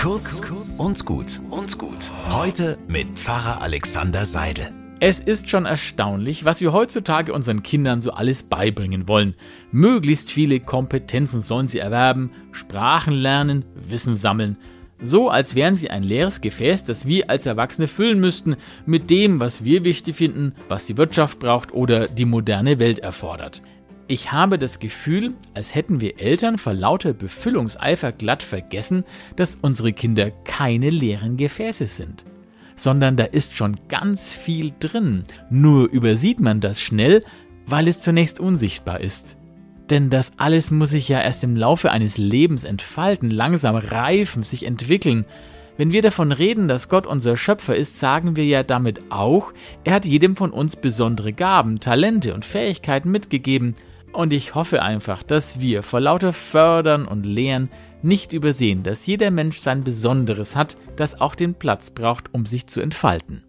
Kurz und gut und gut. Heute mit Pfarrer Alexander Seidel. Es ist schon erstaunlich, was wir heutzutage unseren Kindern so alles beibringen wollen. Möglichst viele Kompetenzen sollen sie erwerben, Sprachen lernen, Wissen sammeln. So als wären sie ein leeres Gefäß, das wir als Erwachsene füllen müssten mit dem, was wir wichtig finden, was die Wirtschaft braucht oder die moderne Welt erfordert. Ich habe das Gefühl, als hätten wir Eltern vor lauter Befüllungseifer glatt vergessen, dass unsere Kinder keine leeren Gefäße sind. Sondern da ist schon ganz viel drin, nur übersieht man das schnell, weil es zunächst unsichtbar ist. Denn das alles muss sich ja erst im Laufe eines Lebens entfalten, langsam reifen, sich entwickeln. Wenn wir davon reden, dass Gott unser Schöpfer ist, sagen wir ja damit auch, er hat jedem von uns besondere Gaben, Talente und Fähigkeiten mitgegeben, und ich hoffe einfach, dass wir vor lauter Fördern und Lehren nicht übersehen, dass jeder Mensch sein Besonderes hat, das auch den Platz braucht, um sich zu entfalten.